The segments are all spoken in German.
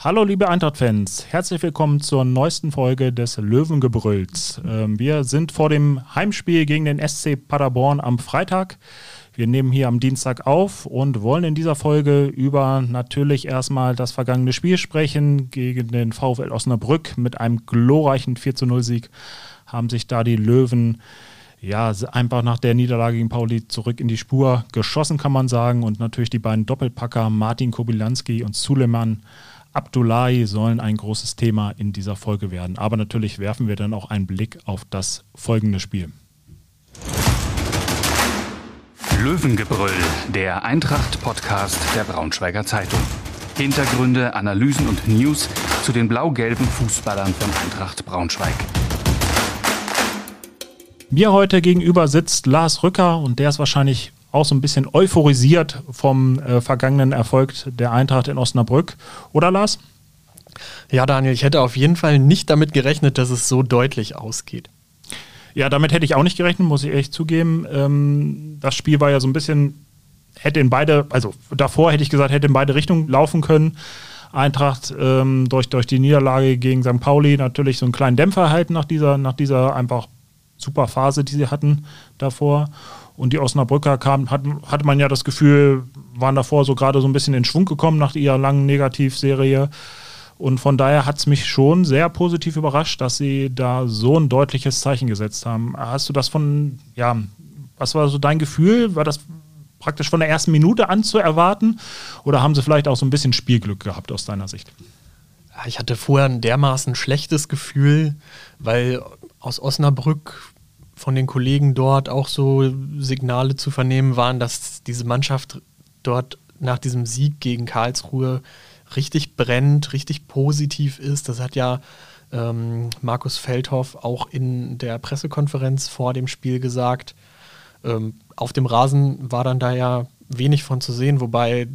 Hallo liebe Eintracht-Fans, herzlich willkommen zur neuesten Folge des Löwengebrülls. Ähm, wir sind vor dem Heimspiel gegen den SC Paderborn am Freitag. Wir nehmen hier am Dienstag auf und wollen in dieser Folge über natürlich erstmal das vergangene Spiel sprechen gegen den VfL Osnabrück mit einem glorreichen 4 0 Sieg haben sich da die Löwen ja, einfach nach der Niederlage gegen Pauli zurück in die Spur geschossen, kann man sagen. Und natürlich die beiden Doppelpacker Martin Kobilanski und Suleiman Abdullahi sollen ein großes Thema in dieser Folge werden. Aber natürlich werfen wir dann auch einen Blick auf das folgende Spiel. Löwengebrüll, der Eintracht-Podcast der Braunschweiger Zeitung. Hintergründe, Analysen und News zu den blau-gelben Fußballern von Eintracht Braunschweig. Mir heute gegenüber sitzt Lars Rücker und der ist wahrscheinlich auch so ein bisschen euphorisiert vom äh, vergangenen Erfolg der Eintracht in Osnabrück. Oder Lars? Ja, Daniel, ich hätte auf jeden Fall nicht damit gerechnet, dass es so deutlich ausgeht. Ja, damit hätte ich auch nicht gerechnet, muss ich ehrlich zugeben. Ähm, das Spiel war ja so ein bisschen, hätte in beide, also davor hätte ich gesagt, hätte in beide Richtungen laufen können. Eintracht ähm, durch, durch die Niederlage gegen St. Pauli natürlich so einen kleinen Dämpfer erhalten nach dieser, nach dieser einfach super Phase, die sie hatten davor. Und die Osnabrücker kam, hat, hatte man ja das Gefühl, waren davor so gerade so ein bisschen in Schwung gekommen nach ihrer langen Negativserie. Und von daher hat es mich schon sehr positiv überrascht, dass sie da so ein deutliches Zeichen gesetzt haben. Hast du das von, ja, was war so dein Gefühl? War das praktisch von der ersten Minute an zu erwarten? Oder haben sie vielleicht auch so ein bisschen Spielglück gehabt aus deiner Sicht? Ich hatte vorher ein dermaßen schlechtes Gefühl, weil aus Osnabrück von den Kollegen dort auch so Signale zu vernehmen waren, dass diese Mannschaft dort nach diesem Sieg gegen Karlsruhe richtig brennt, richtig positiv ist. Das hat ja ähm, Markus Feldhoff auch in der Pressekonferenz vor dem Spiel gesagt. Ähm, auf dem Rasen war dann da ja wenig von zu sehen, wobei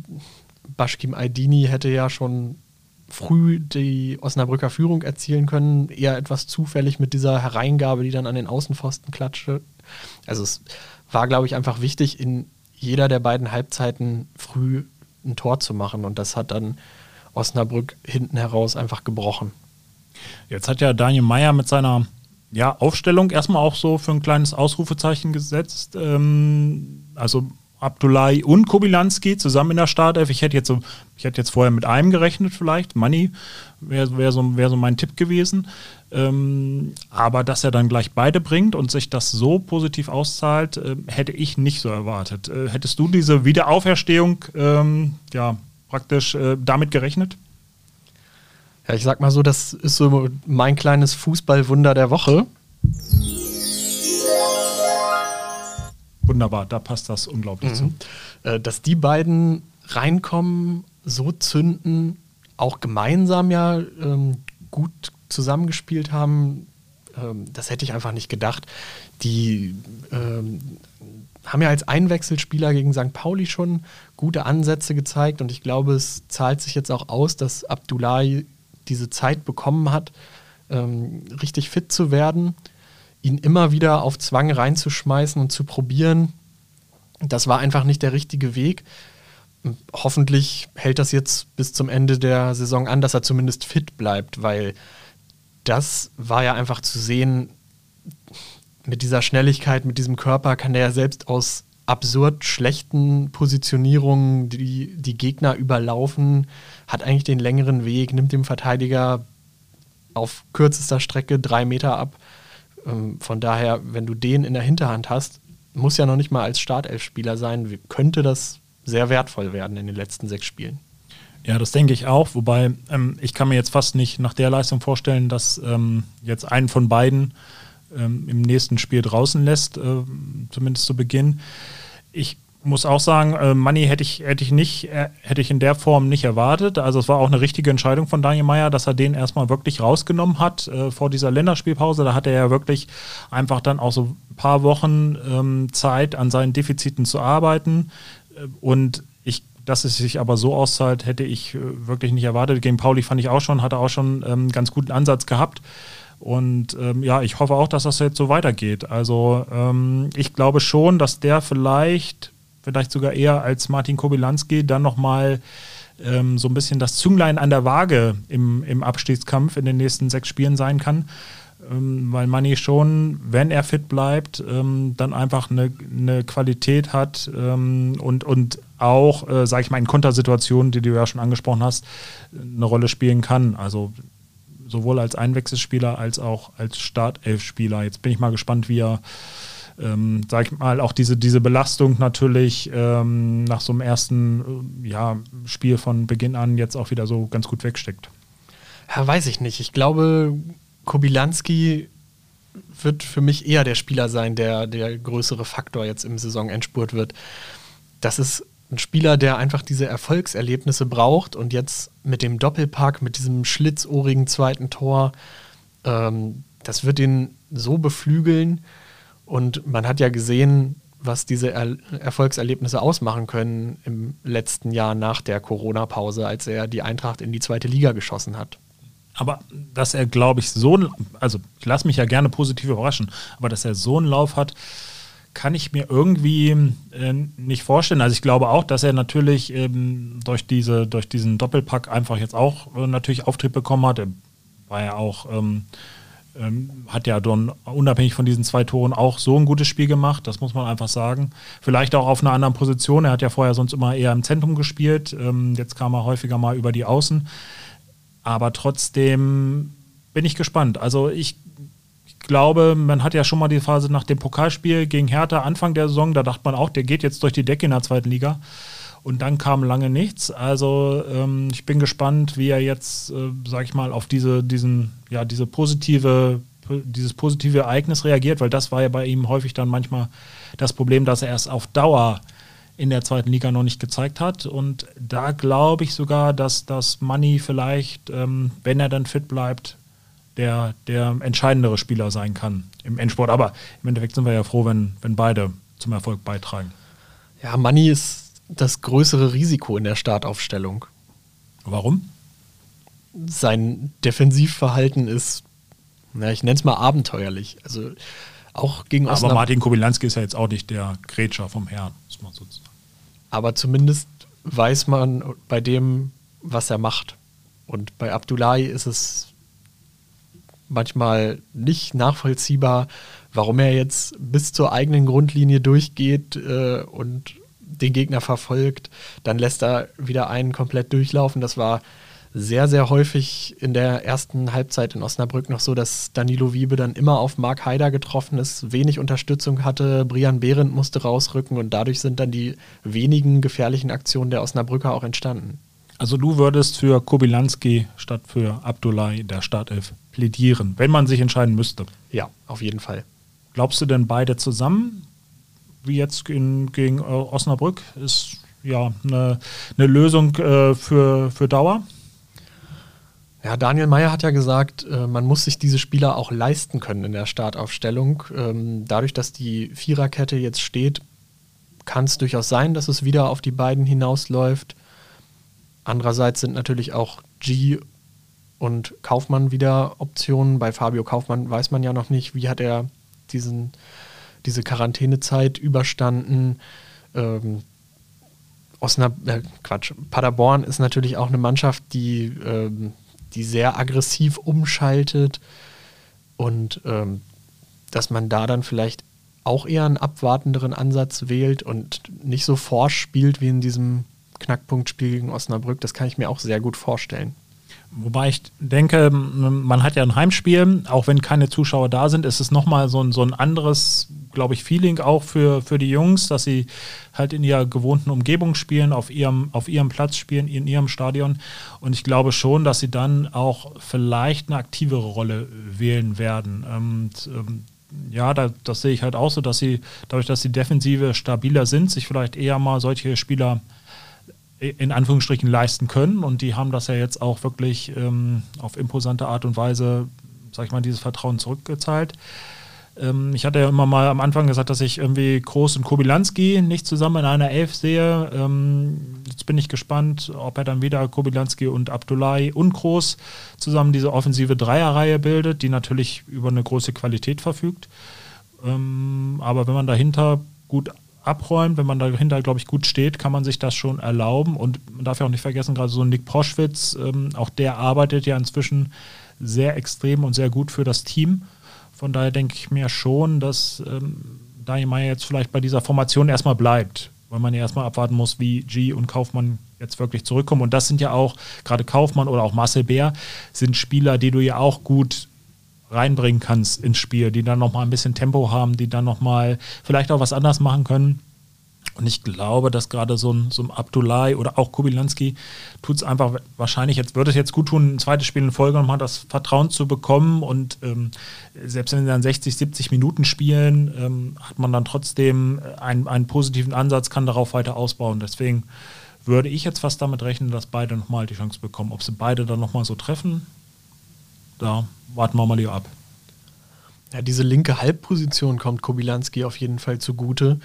Bashkim Aydini hätte ja schon früh die Osnabrücker Führung erzielen können. Eher etwas zufällig mit dieser Hereingabe, die dann an den Außenpfosten klatschte. Also es war, glaube ich, einfach wichtig, in jeder der beiden Halbzeiten früh ein Tor zu machen. Und das hat dann Osnabrück hinten heraus einfach gebrochen. Jetzt hat ja Daniel Meyer mit seiner ja, Aufstellung erstmal auch so für ein kleines Ausrufezeichen gesetzt. Ähm, also Abdullahi und Kobilanski zusammen in der Startelf. Ich hätte jetzt so, ich hätte jetzt vorher mit einem gerechnet, vielleicht. Money wäre wär so, wär so mein Tipp gewesen. Ähm, aber dass er dann gleich beide bringt und sich das so positiv auszahlt, äh, hätte ich nicht so erwartet. Äh, hättest du diese Wiederauferstehung ähm, ja, praktisch äh, damit gerechnet? Ja, ich sag mal so, das ist so mein kleines Fußballwunder der Woche. Wunderbar, da passt das unglaublich mhm. zu. Äh, dass die beiden reinkommen, so zünden, auch gemeinsam ja ähm, gut zusammengespielt haben, ähm, das hätte ich einfach nicht gedacht. Die ähm, haben ja als Einwechselspieler gegen St. Pauli schon gute Ansätze gezeigt und ich glaube, es zahlt sich jetzt auch aus, dass Abdullahi diese Zeit bekommen hat, ähm, richtig fit zu werden ihn immer wieder auf Zwang reinzuschmeißen und zu probieren, das war einfach nicht der richtige Weg. Hoffentlich hält das jetzt bis zum Ende der Saison an, dass er zumindest fit bleibt, weil das war ja einfach zu sehen, mit dieser Schnelligkeit, mit diesem Körper kann er ja selbst aus absurd schlechten Positionierungen die, die Gegner überlaufen, hat eigentlich den längeren Weg, nimmt dem Verteidiger auf kürzester Strecke drei Meter ab. Ähm, von daher, wenn du den in der Hinterhand hast, muss ja noch nicht mal als Startelfspieler sein, könnte das sehr wertvoll werden in den letzten sechs Spielen. Ja, das denke ich auch. Wobei ähm, ich kann mir jetzt fast nicht nach der Leistung vorstellen, dass ähm, jetzt einen von beiden ähm, im nächsten Spiel draußen lässt, äh, zumindest zu Beginn. Ich muss auch sagen, äh, Money hätte ich, hätte ich nicht, äh, hätte ich in der Form nicht erwartet. Also es war auch eine richtige Entscheidung von Daniel Meyer, dass er den erstmal wirklich rausgenommen hat äh, vor dieser Länderspielpause. Da hat er ja wirklich einfach dann auch so ein paar Wochen ähm, Zeit, an seinen Defiziten zu arbeiten. Äh, und ich, dass es sich aber so auszahlt, hätte ich äh, wirklich nicht erwartet. Gegen Pauli fand ich auch schon, hatte auch schon ähm, ganz guten Ansatz gehabt. Und ähm, ja, ich hoffe auch, dass das jetzt so weitergeht. Also ähm, ich glaube schon, dass der vielleicht vielleicht sogar eher als Martin Kobylanski dann nochmal ähm, so ein bisschen das Zünglein an der Waage im, im Abstiegskampf in den nächsten sechs Spielen sein kann. Ähm, weil Manni schon, wenn er fit bleibt, ähm, dann einfach eine, eine Qualität hat ähm, und, und auch, äh, sage ich mal, in Kontersituationen, die du ja schon angesprochen hast, eine Rolle spielen kann. Also sowohl als Einwechselspieler als auch als Startelfspieler. Jetzt bin ich mal gespannt, wie er, ähm, sag ich mal, auch diese, diese Belastung natürlich ähm, nach so einem ersten äh, ja, Spiel von Beginn an jetzt auch wieder so ganz gut wegsteckt. Ja, weiß ich nicht. Ich glaube, Kobilanski wird für mich eher der Spieler sein, der der größere Faktor jetzt im Saisonendspurt wird. Das ist ein Spieler, der einfach diese Erfolgserlebnisse braucht und jetzt mit dem Doppelpack, mit diesem schlitzohrigen zweiten Tor, ähm, das wird ihn so beflügeln. Und man hat ja gesehen, was diese er Erfolgserlebnisse ausmachen können im letzten Jahr nach der Corona-Pause, als er die Eintracht in die zweite Liga geschossen hat. Aber dass er, glaube ich, so, also ich lasse mich ja gerne positiv überraschen, aber dass er so einen Lauf hat, kann ich mir irgendwie äh, nicht vorstellen. Also ich glaube auch, dass er natürlich ähm, durch, diese, durch diesen Doppelpack einfach jetzt auch äh, natürlich Auftrieb bekommen hat. Er war ja auch, ähm, ähm, hat ja dann unabhängig von diesen zwei Toren auch so ein gutes Spiel gemacht, das muss man einfach sagen. Vielleicht auch auf einer anderen Position. Er hat ja vorher sonst immer eher im Zentrum gespielt. Ähm, jetzt kam er häufiger mal über die Außen. Aber trotzdem bin ich gespannt. Also ich glaube, man hat ja schon mal die Phase nach dem Pokalspiel gegen Hertha Anfang der Saison, da dachte man auch, der geht jetzt durch die Decke in der zweiten Liga. Und dann kam lange nichts. Also ähm, ich bin gespannt, wie er jetzt, äh, sag ich mal, auf diese, diesen, ja, diese positive, dieses positive Ereignis reagiert, weil das war ja bei ihm häufig dann manchmal das Problem, dass er erst auf Dauer in der zweiten Liga noch nicht gezeigt hat. Und da glaube ich sogar, dass das Money vielleicht, ähm, wenn er dann fit bleibt, der, der entscheidendere Spieler sein kann im Endsport. Aber im Endeffekt sind wir ja froh, wenn, wenn beide zum Erfolg beitragen. Ja, Money ist das größere Risiko in der Startaufstellung. Warum? Sein Defensivverhalten ist, na, ich nenne es mal abenteuerlich. Also auch gegen Aber Osnabrück. Martin Kobilanski ist ja jetzt auch nicht der Grätscher vom Herrn, muss man so sagen. Aber zumindest weiß man bei dem, was er macht. Und bei Abdullahi ist es manchmal nicht nachvollziehbar, warum er jetzt bis zur eigenen Grundlinie durchgeht äh, und den Gegner verfolgt. Dann lässt er wieder einen komplett durchlaufen. Das war sehr, sehr häufig in der ersten Halbzeit in Osnabrück noch so, dass Danilo Wiebe dann immer auf Mark Haider getroffen ist, wenig Unterstützung hatte, Brian Behrendt musste rausrücken und dadurch sind dann die wenigen gefährlichen Aktionen der Osnabrücker auch entstanden. Also du würdest für Kobilanski statt für Abdullah der Startelf plädieren, wenn man sich entscheiden müsste. Ja, auf jeden Fall. Glaubst du denn beide zusammen, wie jetzt in, gegen Osnabrück, ist ja eine, eine Lösung äh, für, für Dauer? Ja, Daniel Meyer hat ja gesagt, äh, man muss sich diese Spieler auch leisten können in der Startaufstellung. Ähm, dadurch, dass die Viererkette jetzt steht, kann es durchaus sein, dass es wieder auf die beiden hinausläuft. Andererseits sind natürlich auch G und Kaufmann wieder Optionen. Bei Fabio Kaufmann weiß man ja noch nicht, wie hat er diesen, diese Quarantänezeit überstanden. Ähm, Osnab äh, Quatsch, Paderborn ist natürlich auch eine Mannschaft, die ähm, die sehr aggressiv umschaltet und ähm, dass man da dann vielleicht auch eher einen abwartenderen Ansatz wählt und nicht so forsch spielt wie in diesem Knackpunktspiel gegen Osnabrück, das kann ich mir auch sehr gut vorstellen. Wobei ich denke, man hat ja ein Heimspiel, auch wenn keine Zuschauer da sind, ist es nochmal so ein, so ein anderes, glaube ich, Feeling auch für, für die Jungs, dass sie halt in ihrer gewohnten Umgebung spielen, auf ihrem, auf ihrem Platz spielen, in ihrem Stadion. Und ich glaube schon, dass sie dann auch vielleicht eine aktivere Rolle wählen werden. Und, ähm, ja, da, das sehe ich halt auch so, dass sie, dadurch, dass die Defensive stabiler sind, sich vielleicht eher mal solche Spieler in Anführungsstrichen leisten können. Und die haben das ja jetzt auch wirklich ähm, auf imposante Art und Weise, sag ich mal, dieses Vertrauen zurückgezahlt. Ähm, ich hatte ja immer mal am Anfang gesagt, dass ich irgendwie Groß und Kobilanski nicht zusammen in einer Elf sehe. Ähm, jetzt bin ich gespannt, ob er dann wieder Kobilanski und Abdullahi und Groß zusammen diese offensive Dreierreihe bildet, die natürlich über eine große Qualität verfügt. Ähm, aber wenn man dahinter gut abräumt, wenn man dahinter, glaube ich, gut steht, kann man sich das schon erlauben. Und man darf ja auch nicht vergessen, gerade so Nick Proschwitz, ähm, auch der arbeitet ja inzwischen sehr extrem und sehr gut für das Team. Von daher denke ich mir schon, dass ähm, Daniel Meyer jetzt vielleicht bei dieser Formation erstmal bleibt, weil man ja erstmal abwarten muss, wie G und Kaufmann jetzt wirklich zurückkommen. Und das sind ja auch, gerade Kaufmann oder auch Marcel Bär, sind Spieler, die du ja auch gut reinbringen kannst ins Spiel, die dann nochmal ein bisschen Tempo haben, die dann nochmal vielleicht auch was anders machen können. Und ich glaube, dass gerade so ein, so ein Abdullahi oder auch Kubilanski tut es einfach wahrscheinlich, jetzt würde es jetzt gut tun, ein zweites Spiel in Folge nochmal das Vertrauen zu bekommen. Und ähm, selbst wenn sie dann 60, 70 Minuten spielen, ähm, hat man dann trotzdem einen, einen positiven Ansatz, kann darauf weiter ausbauen. Deswegen würde ich jetzt fast damit rechnen, dass beide nochmal die Chance bekommen. Ob sie beide dann nochmal so treffen, da warten wir mal lieber ab. Ja, diese linke Halbposition kommt Kobilanski auf jeden Fall zugute.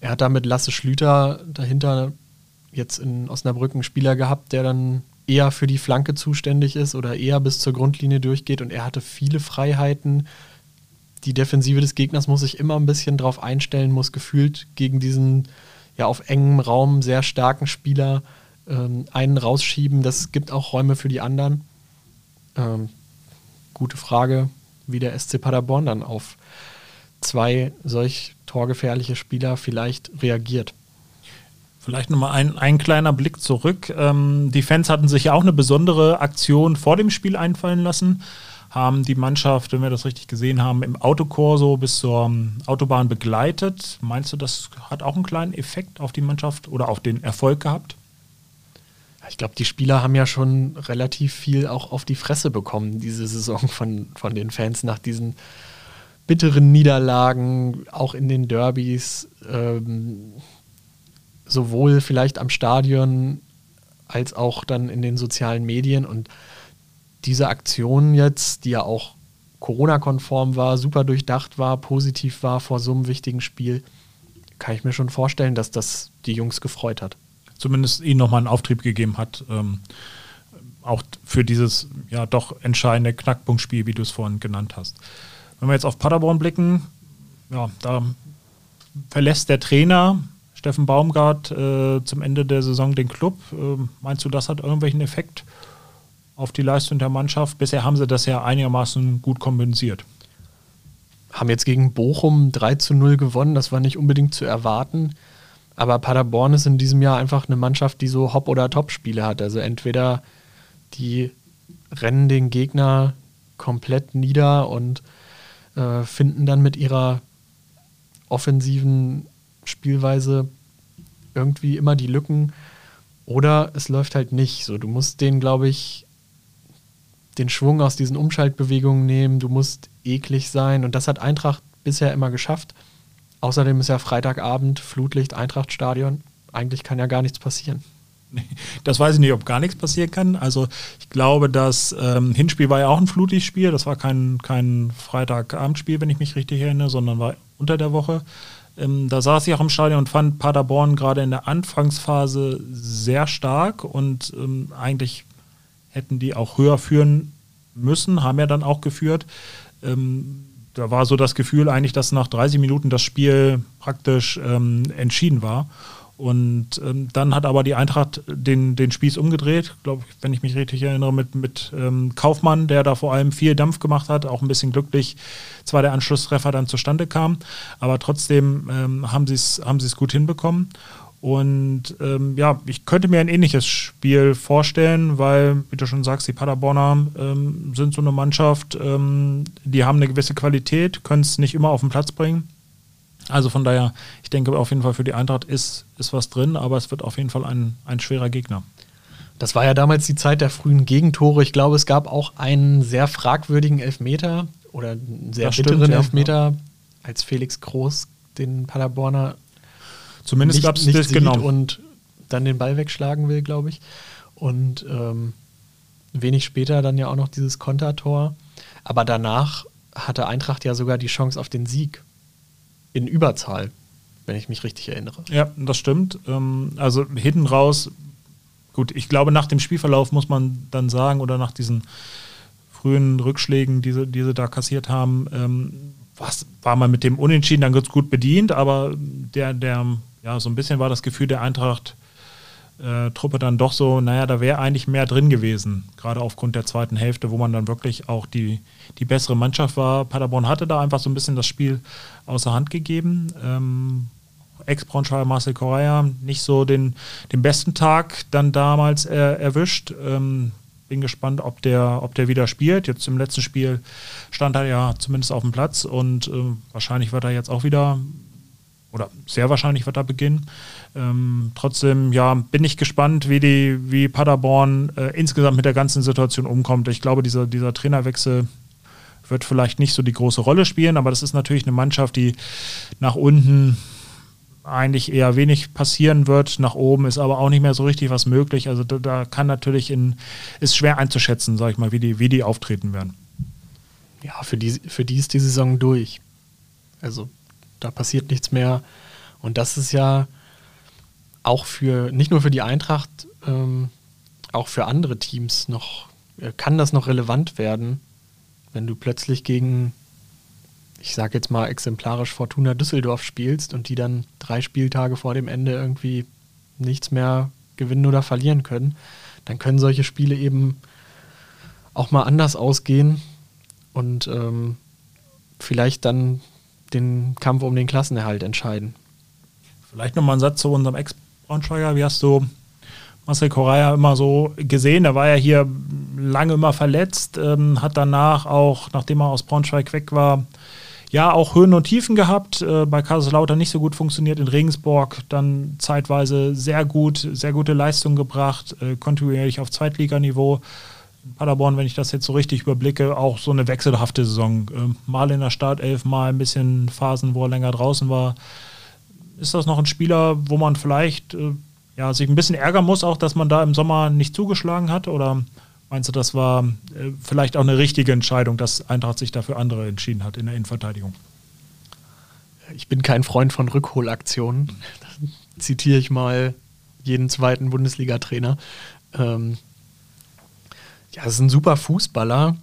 Er hat da mit Lasse Schlüter dahinter jetzt in Osnabrück einen Spieler gehabt, der dann eher für die Flanke zuständig ist oder eher bis zur Grundlinie durchgeht und er hatte viele Freiheiten. Die Defensive des Gegners muss sich immer ein bisschen drauf einstellen, muss gefühlt gegen diesen ja auf engem Raum sehr starken Spieler ähm, einen rausschieben. Das gibt auch Räume für die anderen. Ähm, gute Frage, wie der SC Paderborn dann auf zwei solch torgefährliche Spieler vielleicht reagiert. Vielleicht nochmal ein, ein kleiner Blick zurück. Ähm, die Fans hatten sich ja auch eine besondere Aktion vor dem Spiel einfallen lassen, haben die Mannschaft, wenn wir das richtig gesehen haben, im Autokorso bis zur ähm, Autobahn begleitet. Meinst du, das hat auch einen kleinen Effekt auf die Mannschaft oder auf den Erfolg gehabt? Ich glaube, die Spieler haben ja schon relativ viel auch auf die Fresse bekommen, diese Saison von, von den Fans nach diesen bitteren Niederlagen, auch in den Derbys, ähm, sowohl vielleicht am Stadion als auch dann in den sozialen Medien. Und diese Aktion jetzt, die ja auch Corona-konform war, super durchdacht war, positiv war vor so einem wichtigen Spiel, kann ich mir schon vorstellen, dass das die Jungs gefreut hat zumindest ihnen nochmal einen Auftrieb gegeben hat. Ähm, auch für dieses ja doch entscheidende Knackpunktspiel, wie du es vorhin genannt hast. Wenn wir jetzt auf Paderborn blicken, ja, da verlässt der Trainer Steffen Baumgart äh, zum Ende der Saison den Club. Äh, meinst du, das hat irgendwelchen Effekt auf die Leistung der Mannschaft? Bisher haben sie das ja einigermaßen gut kompensiert. Haben jetzt gegen Bochum 3 zu 0 gewonnen, das war nicht unbedingt zu erwarten. Aber Paderborn ist in diesem Jahr einfach eine Mannschaft, die so Hop- oder Top-Spiele hat. Also entweder die rennen den Gegner komplett nieder und äh, finden dann mit ihrer offensiven Spielweise irgendwie immer die Lücken. Oder es läuft halt nicht. So, du musst den, glaube ich, den Schwung aus diesen Umschaltbewegungen nehmen. Du musst eklig sein. Und das hat Eintracht bisher immer geschafft. Außerdem ist ja Freitagabend Flutlicht Eintrachtstadion. Eigentlich kann ja gar nichts passieren. Das weiß ich nicht, ob gar nichts passieren kann. Also ich glaube, das ähm, Hinspiel war ja auch ein Flutlichtspiel. Das war kein, kein Freitagabendspiel, wenn ich mich richtig erinnere, sondern war unter der Woche. Ähm, da saß ich auch im Stadion und fand Paderborn gerade in der Anfangsphase sehr stark und ähm, eigentlich hätten die auch höher führen müssen, haben ja dann auch geführt. Ähm, da war so das Gefühl eigentlich, dass nach 30 Minuten das Spiel praktisch ähm, entschieden war. Und ähm, dann hat aber die Eintracht den, den Spieß umgedreht, glaube ich, wenn ich mich richtig erinnere, mit, mit ähm, Kaufmann, der da vor allem viel Dampf gemacht hat, auch ein bisschen glücklich, zwar der Anschlusstreffer dann zustande kam, aber trotzdem ähm, haben sie es haben gut hinbekommen. Und ähm, ja, ich könnte mir ein ähnliches Spiel vorstellen, weil, wie du schon sagst, die Paderborner ähm, sind so eine Mannschaft, ähm, die haben eine gewisse Qualität, können es nicht immer auf den Platz bringen. Also von daher, ich denke auf jeden Fall für die Eintracht ist, ist was drin, aber es wird auf jeden Fall ein, ein schwerer Gegner. Das war ja damals die Zeit der frühen Gegentore. Ich glaube, es gab auch einen sehr fragwürdigen Elfmeter oder einen sehr das bitteren stimmt, Elfmeter, ja. als Felix Groß den Paderborner Zumindest gab es das genau. Und dann den Ball wegschlagen will, glaube ich. Und ähm, wenig später dann ja auch noch dieses Kontertor. Aber danach hatte Eintracht ja sogar die Chance auf den Sieg in Überzahl, wenn ich mich richtig erinnere. Ja, das stimmt. Ähm, also hinten raus, gut, ich glaube, nach dem Spielverlauf muss man dann sagen, oder nach diesen frühen Rückschlägen, die sie, die sie da kassiert haben, ähm, was, war man mit dem Unentschieden dann ganz gut bedient, aber der, der, ja, so ein bisschen war das Gefühl der Eintracht. Äh, dann doch so, naja, da wäre eigentlich mehr drin gewesen, gerade aufgrund der zweiten Hälfte, wo man dann wirklich auch die, die bessere Mannschaft war. Paderborn hatte da einfach so ein bisschen das Spiel außer Hand gegeben. Ähm, Ex-Braunschweiger Marcel Correa nicht so den, den besten Tag dann damals äh, erwischt. Ähm, bin gespannt, ob der, ob der wieder spielt. Jetzt im letzten Spiel stand er ja zumindest auf dem Platz und äh, wahrscheinlich wird er jetzt auch wieder, oder sehr wahrscheinlich wird er beginnen. Ähm, trotzdem, ja, bin ich gespannt, wie die, wie Paderborn äh, insgesamt mit der ganzen Situation umkommt. Ich glaube, dieser, dieser Trainerwechsel wird vielleicht nicht so die große Rolle spielen, aber das ist natürlich eine Mannschaft, die nach unten eigentlich eher wenig passieren wird. Nach oben ist aber auch nicht mehr so richtig was möglich. Also da, da kann natürlich in, ist schwer einzuschätzen, sag ich mal, wie die, wie die auftreten werden. Ja, für die, für die ist die Saison durch. Also da passiert nichts mehr. Und das ist ja auch für, nicht nur für die Eintracht, ähm, auch für andere Teams noch, äh, kann das noch relevant werden, wenn du plötzlich gegen ich sage jetzt mal exemplarisch Fortuna Düsseldorf spielst und die dann drei Spieltage vor dem Ende irgendwie nichts mehr gewinnen oder verlieren können, dann können solche Spiele eben auch mal anders ausgehen und ähm, vielleicht dann den Kampf um den Klassenerhalt entscheiden. Vielleicht nochmal ein Satz zu unserem Ex-Braunschweiger. Wie hast du Marcel Correa immer so gesehen? Er war ja hier lange immer verletzt, ähm, hat danach auch, nachdem er aus Braunschweig weg war, ja, auch Höhen und Tiefen gehabt. Äh, bei Kaiserslautern nicht so gut funktioniert. In Regensburg dann zeitweise sehr gut, sehr gute Leistungen gebracht, äh, kontinuierlich auf Zweitliganiveau. Paderborn, wenn ich das jetzt so richtig überblicke, auch so eine wechselhafte Saison. Äh, mal in der Startelf, mal ein bisschen Phasen, wo er länger draußen war. Ist das noch ein Spieler, wo man vielleicht äh, ja, sich ein bisschen ärgern muss, auch dass man da im Sommer nicht zugeschlagen hat? Oder Meinst du, das war äh, vielleicht auch eine richtige Entscheidung, dass Eintracht sich dafür andere entschieden hat in der Innenverteidigung? Ich bin kein Freund von Rückholaktionen. Da zitiere ich mal jeden zweiten Bundesliga-Trainer. Ähm, ja, es ist ein super Fußballer,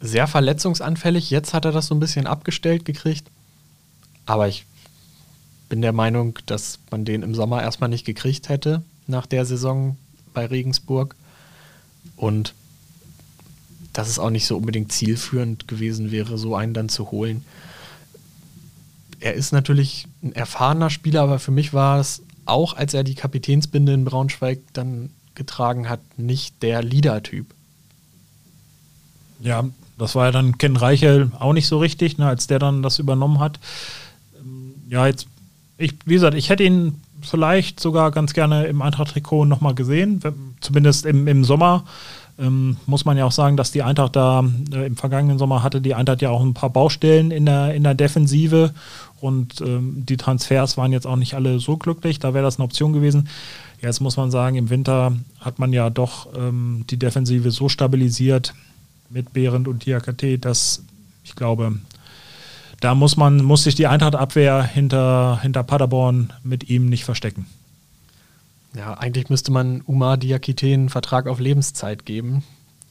sehr verletzungsanfällig. Jetzt hat er das so ein bisschen abgestellt gekriegt. Aber ich bin der Meinung, dass man den im Sommer erstmal nicht gekriegt hätte nach der Saison bei Regensburg. Und dass es auch nicht so unbedingt zielführend gewesen wäre, so einen dann zu holen. Er ist natürlich ein erfahrener Spieler, aber für mich war es auch, als er die Kapitänsbinde in Braunschweig dann getragen hat, nicht der Leader-Typ. Ja, das war ja dann Ken Reichel auch nicht so richtig, ne, als der dann das übernommen hat. Ja, jetzt, ich, wie gesagt, ich hätte ihn vielleicht sogar ganz gerne im Eintracht-Trikot nochmal gesehen, zumindest im, im Sommer. Ähm, muss man ja auch sagen, dass die Eintracht da äh, im vergangenen Sommer hatte die Eintracht ja auch ein paar Baustellen in der, in der Defensive und ähm, die Transfers waren jetzt auch nicht alle so glücklich. Da wäre das eine Option gewesen. Jetzt muss man sagen, im Winter hat man ja doch ähm, die Defensive so stabilisiert mit Behrendt und Diakate, dass ich glaube, da muss man, muss sich die Eintracht-Abwehr hinter, hinter Paderborn mit ihm nicht verstecken. Ja, eigentlich müsste man Umar Diakite einen Vertrag auf Lebenszeit geben.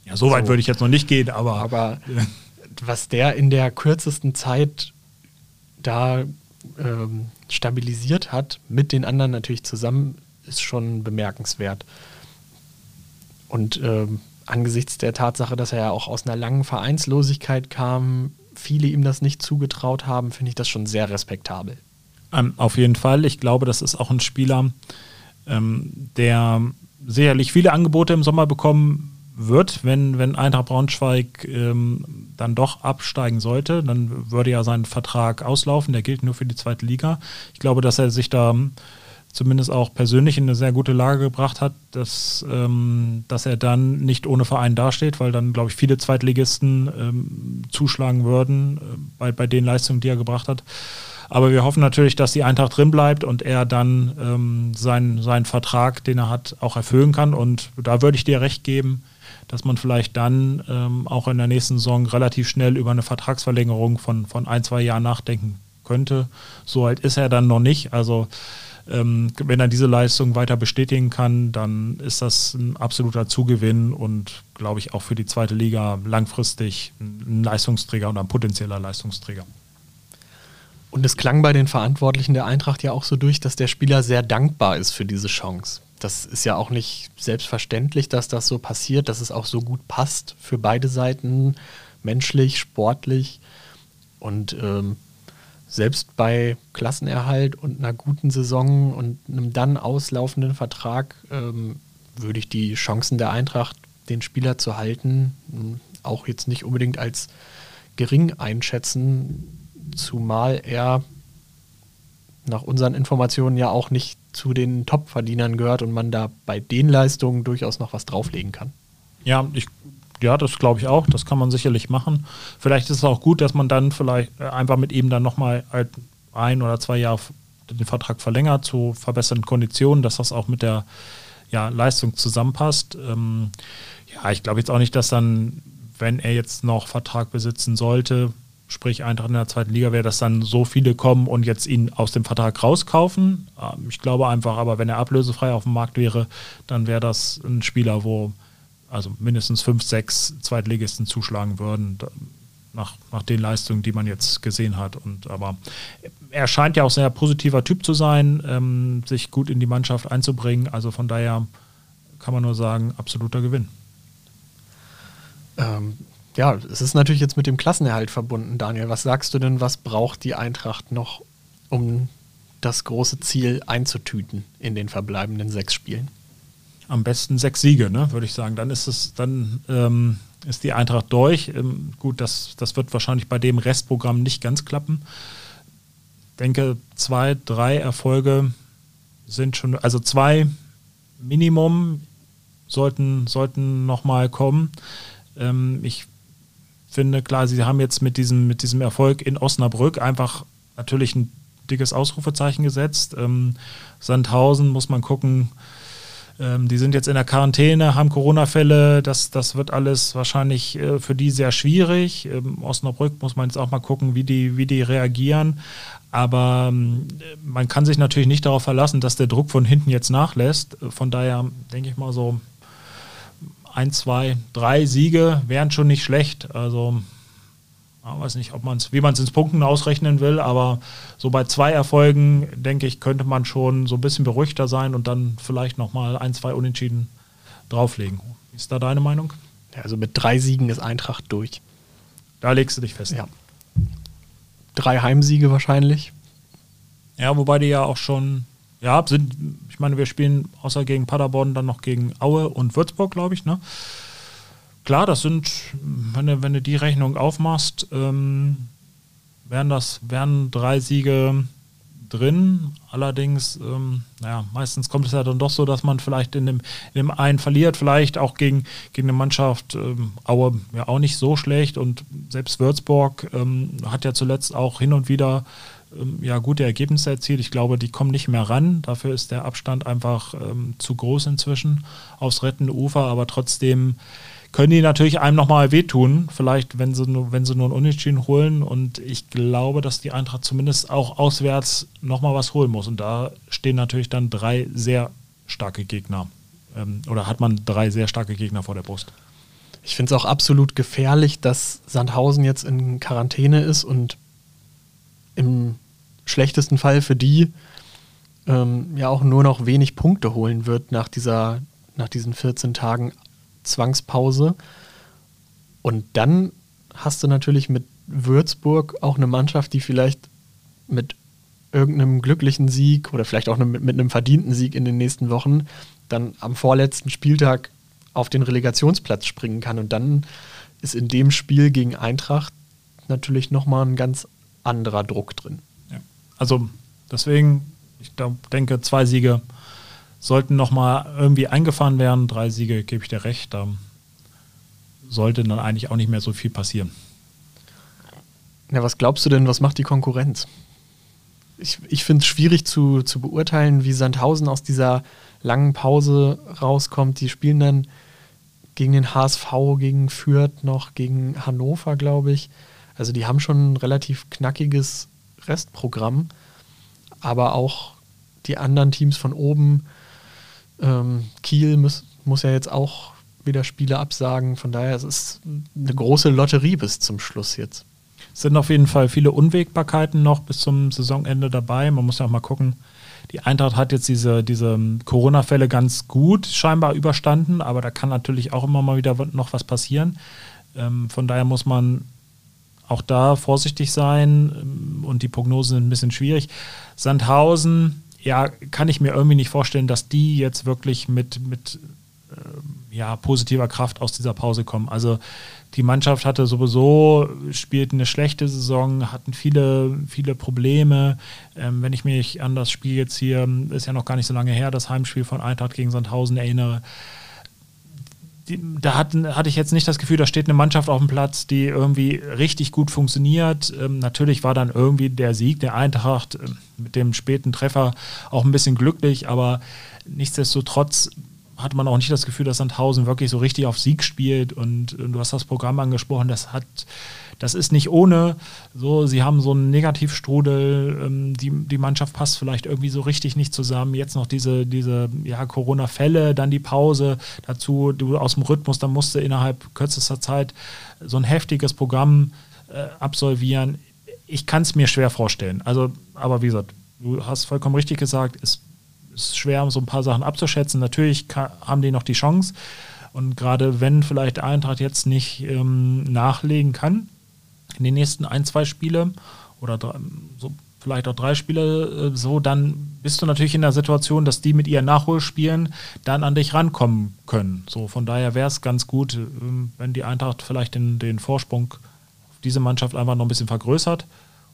Ja, so weit so. würde ich jetzt noch nicht gehen, aber. Aber was der in der kürzesten Zeit da ähm, stabilisiert hat, mit den anderen natürlich zusammen, ist schon bemerkenswert. Und ähm, angesichts der Tatsache, dass er ja auch aus einer langen Vereinslosigkeit kam, viele ihm das nicht zugetraut haben, finde ich das schon sehr respektabel. Ähm, auf jeden Fall. Ich glaube, das ist auch ein Spieler, ähm, der sicherlich viele Angebote im Sommer bekommen wird, wenn, wenn Eintracht Braunschweig ähm, dann doch absteigen sollte, dann würde ja sein Vertrag auslaufen, der gilt nur für die zweite Liga. Ich glaube, dass er sich da zumindest auch persönlich in eine sehr gute Lage gebracht hat, dass, ähm, dass er dann nicht ohne Verein dasteht, weil dann, glaube ich, viele Zweitligisten ähm, zuschlagen würden äh, bei, bei den Leistungen, die er gebracht hat. Aber wir hoffen natürlich, dass die Eintracht drin bleibt und er dann ähm, seinen, seinen Vertrag, den er hat, auch erfüllen kann. Und da würde ich dir recht geben, dass man vielleicht dann ähm, auch in der nächsten Saison relativ schnell über eine Vertragsverlängerung von, von ein, zwei Jahren nachdenken könnte. So alt ist er dann noch nicht. Also ähm, wenn er diese Leistung weiter bestätigen kann, dann ist das ein absoluter Zugewinn und glaube ich auch für die zweite Liga langfristig ein Leistungsträger oder ein potenzieller Leistungsträger. Und es klang bei den Verantwortlichen der Eintracht ja auch so durch, dass der Spieler sehr dankbar ist für diese Chance. Das ist ja auch nicht selbstverständlich, dass das so passiert, dass es auch so gut passt für beide Seiten, menschlich, sportlich. Und ähm, selbst bei Klassenerhalt und einer guten Saison und einem dann auslaufenden Vertrag ähm, würde ich die Chancen der Eintracht, den Spieler zu halten, auch jetzt nicht unbedingt als gering einschätzen, zumal er nach unseren Informationen ja auch nicht zu den Top-Verdienern gehört und man da bei den Leistungen durchaus noch was drauflegen kann. Ja, ich, ja, das glaube ich auch. Das kann man sicherlich machen. Vielleicht ist es auch gut, dass man dann vielleicht äh, einfach mit ihm dann nochmal halt ein oder zwei Jahre den Vertrag verlängert zu verbesserten Konditionen, dass das auch mit der ja, Leistung zusammenpasst. Ähm, ja, ich glaube jetzt auch nicht, dass dann, wenn er jetzt noch Vertrag besitzen sollte, sprich Eintracht in der zweiten Liga wäre, dass dann so viele kommen und jetzt ihn aus dem Vertrag rauskaufen. Ähm, ich glaube einfach, aber wenn er ablösefrei auf dem Markt wäre, dann wäre das ein Spieler, wo also mindestens fünf, sechs Zweitligisten zuschlagen würden, nach, nach den Leistungen, die man jetzt gesehen hat. Und aber er scheint ja auch sehr positiver Typ zu sein, ähm, sich gut in die Mannschaft einzubringen. Also von daher kann man nur sagen, absoluter Gewinn. Ähm, ja, es ist natürlich jetzt mit dem Klassenerhalt verbunden, Daniel. Was sagst du denn, was braucht die Eintracht noch, um das große Ziel einzutüten in den verbleibenden sechs Spielen? Am besten sechs Siege, ne, würde ich sagen. Dann ist es, dann ähm, ist die Eintracht durch. Ähm, gut, das, das wird wahrscheinlich bei dem Restprogramm nicht ganz klappen. Ich denke, zwei, drei Erfolge sind schon, also zwei Minimum sollten, sollten nochmal kommen. Ähm, ich finde, klar, sie haben jetzt mit diesem, mit diesem Erfolg in Osnabrück einfach natürlich ein dickes Ausrufezeichen gesetzt. Ähm, Sandhausen muss man gucken. Ähm, die sind jetzt in der Quarantäne, haben Corona-Fälle. Das, das wird alles wahrscheinlich äh, für die sehr schwierig. Ähm, Osnabrück muss man jetzt auch mal gucken, wie die, wie die reagieren. Aber ähm, man kann sich natürlich nicht darauf verlassen, dass der Druck von hinten jetzt nachlässt. Von daher denke ich mal so, ein, zwei, drei Siege wären schon nicht schlecht. Also ich weiß nicht, ob man's, wie man es ins Punkten ausrechnen will, aber so bei zwei Erfolgen, denke ich, könnte man schon so ein bisschen beruhigter sein und dann vielleicht nochmal ein, zwei Unentschieden drauflegen. Ist da deine Meinung? Ja, also mit drei Siegen ist Eintracht durch. Da legst du dich fest. Ja. Drei Heimsiege wahrscheinlich. Ja, wobei die ja auch schon ja, sind, ich meine, wir spielen außer gegen Paderborn dann noch gegen Aue und Würzburg, glaube ich, ne? Klar, das sind, wenn du, wenn du die Rechnung aufmachst, ähm, wären das, wären drei Siege drin. Allerdings, ähm, naja, meistens kommt es ja dann doch so, dass man vielleicht in dem, in dem einen verliert, vielleicht auch gegen, gegen eine Mannschaft, ähm, Aue ja auch nicht so schlecht und selbst Würzburg ähm, hat ja zuletzt auch hin und wieder ähm, ja, gute Ergebnisse erzielt. Ich glaube, die kommen nicht mehr ran. Dafür ist der Abstand einfach ähm, zu groß inzwischen aufs rettende Ufer, aber trotzdem können die natürlich einem nochmal wehtun, vielleicht wenn sie, nur, wenn sie nur einen Unentschieden holen. Und ich glaube, dass die Eintracht zumindest auch auswärts nochmal was holen muss. Und da stehen natürlich dann drei sehr starke Gegner. Ähm, oder hat man drei sehr starke Gegner vor der Brust. Ich finde es auch absolut gefährlich, dass Sandhausen jetzt in Quarantäne ist und im schlechtesten Fall für die ähm, ja auch nur noch wenig Punkte holen wird nach, dieser, nach diesen 14 Tagen Zwangspause. Und dann hast du natürlich mit Würzburg auch eine Mannschaft, die vielleicht mit irgendeinem glücklichen Sieg oder vielleicht auch mit, mit einem verdienten Sieg in den nächsten Wochen dann am vorletzten Spieltag auf den Relegationsplatz springen kann. Und dann ist in dem Spiel gegen Eintracht natürlich nochmal ein ganz anderer Druck drin. Ja. Also deswegen, ich denke, zwei Siege sollten nochmal irgendwie eingefahren werden. Drei Siege gebe ich dir recht. Da sollte dann eigentlich auch nicht mehr so viel passieren. Ja, was glaubst du denn, was macht die Konkurrenz? Ich, ich finde es schwierig zu, zu beurteilen, wie Sandhausen aus dieser langen Pause rauskommt. Die spielen dann gegen den HSV, gegen Fürth noch, gegen Hannover, glaube ich. Also die haben schon ein relativ knackiges Restprogramm, aber auch die anderen Teams von oben, ähm, Kiel muss, muss ja jetzt auch wieder Spiele absagen. Von daher es ist es eine große Lotterie bis zum Schluss jetzt. sind auf jeden Fall viele Unwägbarkeiten noch bis zum Saisonende dabei. Man muss ja auch mal gucken. Die Eintracht hat jetzt diese, diese Corona-Fälle ganz gut scheinbar überstanden, aber da kann natürlich auch immer mal wieder noch was passieren. Ähm, von daher muss man auch da vorsichtig sein ähm, und die Prognosen sind ein bisschen schwierig. Sandhausen, ja, kann ich mir irgendwie nicht vorstellen, dass die jetzt wirklich mit, mit äh, ja, positiver Kraft aus dieser Pause kommen. Also die Mannschaft hatte sowieso, spielt eine schlechte Saison, hatten viele, viele Probleme. Ähm, wenn ich mich an das Spiel jetzt hier, ist ja noch gar nicht so lange her, das Heimspiel von Eintracht gegen Sandhausen erinnere, da hat, hatte ich jetzt nicht das Gefühl, da steht eine Mannschaft auf dem Platz, die irgendwie richtig gut funktioniert. Ähm, natürlich war dann irgendwie der Sieg der Eintracht äh, mit dem späten Treffer auch ein bisschen glücklich, aber nichtsdestotrotz hatte man auch nicht das Gefühl, dass Sandhausen wirklich so richtig auf Sieg spielt. Und, und du hast das Programm angesprochen, das hat, das ist nicht ohne. So, sie haben so einen Negativstrudel, ähm, die, die Mannschaft passt vielleicht irgendwie so richtig nicht zusammen. Jetzt noch diese, diese ja, Corona-Fälle, dann die Pause, dazu du aus dem Rhythmus, dann musst du innerhalb kürzester Zeit so ein heftiges Programm äh, absolvieren. Ich kann es mir schwer vorstellen. Also, aber wie gesagt, du hast vollkommen richtig gesagt, es ist schwer, so ein paar Sachen abzuschätzen. Natürlich kann, haben die noch die Chance. Und gerade wenn vielleicht Eintracht jetzt nicht ähm, nachlegen kann in den nächsten ein, zwei Spiele oder drei, so vielleicht auch drei Spiele, äh, so, dann bist du natürlich in der Situation, dass die mit ihren Nachholspielen dann an dich rankommen können. So, von daher wäre es ganz gut, äh, wenn die Eintracht vielleicht den, den Vorsprung auf diese Mannschaft einfach noch ein bisschen vergrößert,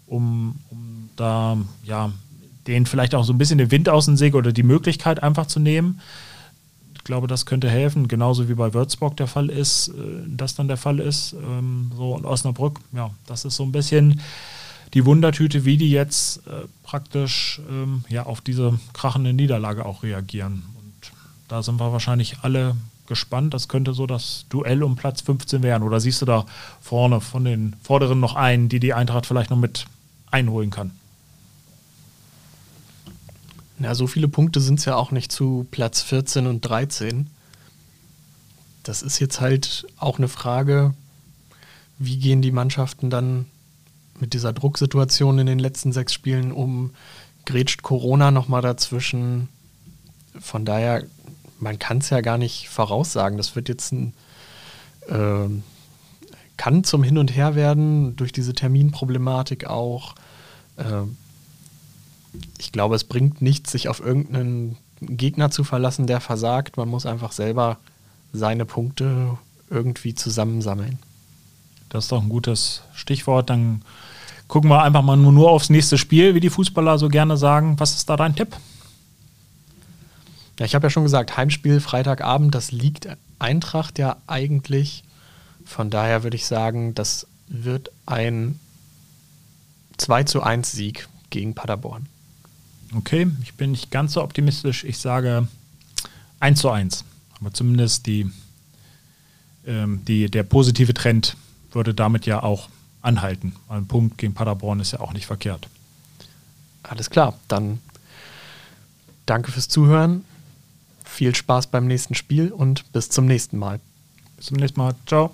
um, um da ja denen vielleicht auch so ein bisschen den Wind aus dem Segel oder die Möglichkeit einfach zu nehmen. Ich glaube, das könnte helfen, genauso wie bei Würzburg der Fall ist, äh, das dann der Fall ist. Ähm, so und Osnabrück, ja, das ist so ein bisschen die Wundertüte, wie die jetzt äh, praktisch ähm, ja, auf diese krachende Niederlage auch reagieren. Und da sind wir wahrscheinlich alle gespannt. Das könnte so das Duell um Platz 15 werden. Oder siehst du da vorne von den Vorderen noch einen, die die Eintracht vielleicht noch mit einholen kann? Ja, so viele Punkte sind es ja auch nicht zu Platz 14 und 13. Das ist jetzt halt auch eine Frage, wie gehen die Mannschaften dann mit dieser Drucksituation in den letzten sechs Spielen um? Grätscht Corona nochmal dazwischen? Von daher, man kann es ja gar nicht voraussagen. Das wird jetzt ein, äh, kann zum Hin und Her werden, durch diese Terminproblematik auch. Äh, ich glaube, es bringt nichts, sich auf irgendeinen Gegner zu verlassen, der versagt. Man muss einfach selber seine Punkte irgendwie zusammensammeln. Das ist doch ein gutes Stichwort. Dann gucken wir einfach mal nur, nur aufs nächste Spiel, wie die Fußballer so gerne sagen. Was ist da dein Tipp? Ja, ich habe ja schon gesagt, Heimspiel Freitagabend, das liegt Eintracht ja eigentlich. Von daher würde ich sagen, das wird ein 2 zu 1 Sieg gegen Paderborn. Okay, ich bin nicht ganz so optimistisch. Ich sage 1 zu 1. Aber zumindest die, ähm, die, der positive Trend würde damit ja auch anhalten. Ein Punkt gegen Paderborn ist ja auch nicht verkehrt. Alles klar, dann danke fürs Zuhören. Viel Spaß beim nächsten Spiel und bis zum nächsten Mal. Bis zum nächsten Mal. Ciao.